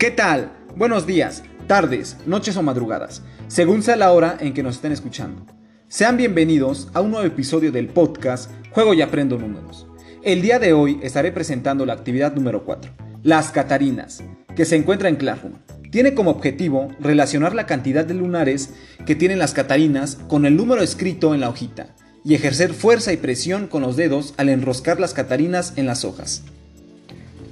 ¿Qué tal? Buenos días, tardes, noches o madrugadas, según sea la hora en que nos estén escuchando. Sean bienvenidos a un nuevo episodio del podcast Juego y Aprendo Números. El día de hoy estaré presentando la actividad número 4, las Catarinas, que se encuentra en Classroom. Tiene como objetivo relacionar la cantidad de lunares que tienen las Catarinas con el número escrito en la hojita y ejercer fuerza y presión con los dedos al enroscar las Catarinas en las hojas.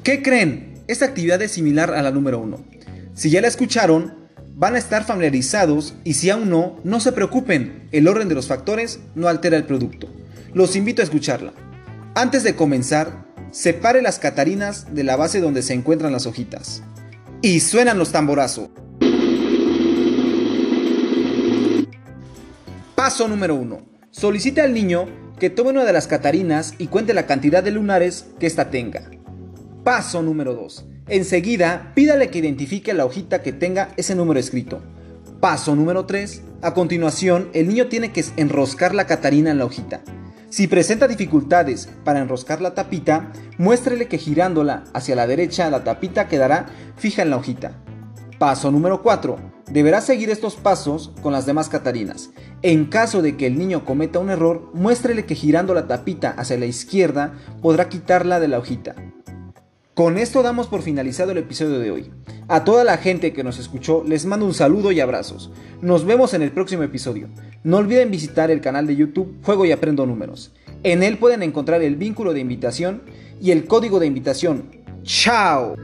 ¿Qué creen? Esta actividad es similar a la número 1. Si ya la escucharon, van a estar familiarizados y si aún no, no se preocupen, el orden de los factores no altera el producto. Los invito a escucharla. Antes de comenzar, separe las catarinas de la base donde se encuentran las hojitas. Y suenan los tamborazos. Paso número 1. Solicite al niño que tome una de las catarinas y cuente la cantidad de lunares que ésta tenga. Paso número 2. Enseguida, pídale que identifique la hojita que tenga ese número escrito. Paso número 3. A continuación, el niño tiene que enroscar la catarina en la hojita. Si presenta dificultades para enroscar la tapita, muéstrele que girándola hacia la derecha la tapita quedará fija en la hojita. Paso número 4. Deberá seguir estos pasos con las demás catarinas. En caso de que el niño cometa un error, muéstrele que girando la tapita hacia la izquierda podrá quitarla de la hojita. Con esto damos por finalizado el episodio de hoy. A toda la gente que nos escuchó les mando un saludo y abrazos. Nos vemos en el próximo episodio. No olviden visitar el canal de YouTube Juego y Aprendo Números. En él pueden encontrar el vínculo de invitación y el código de invitación. ¡Chao!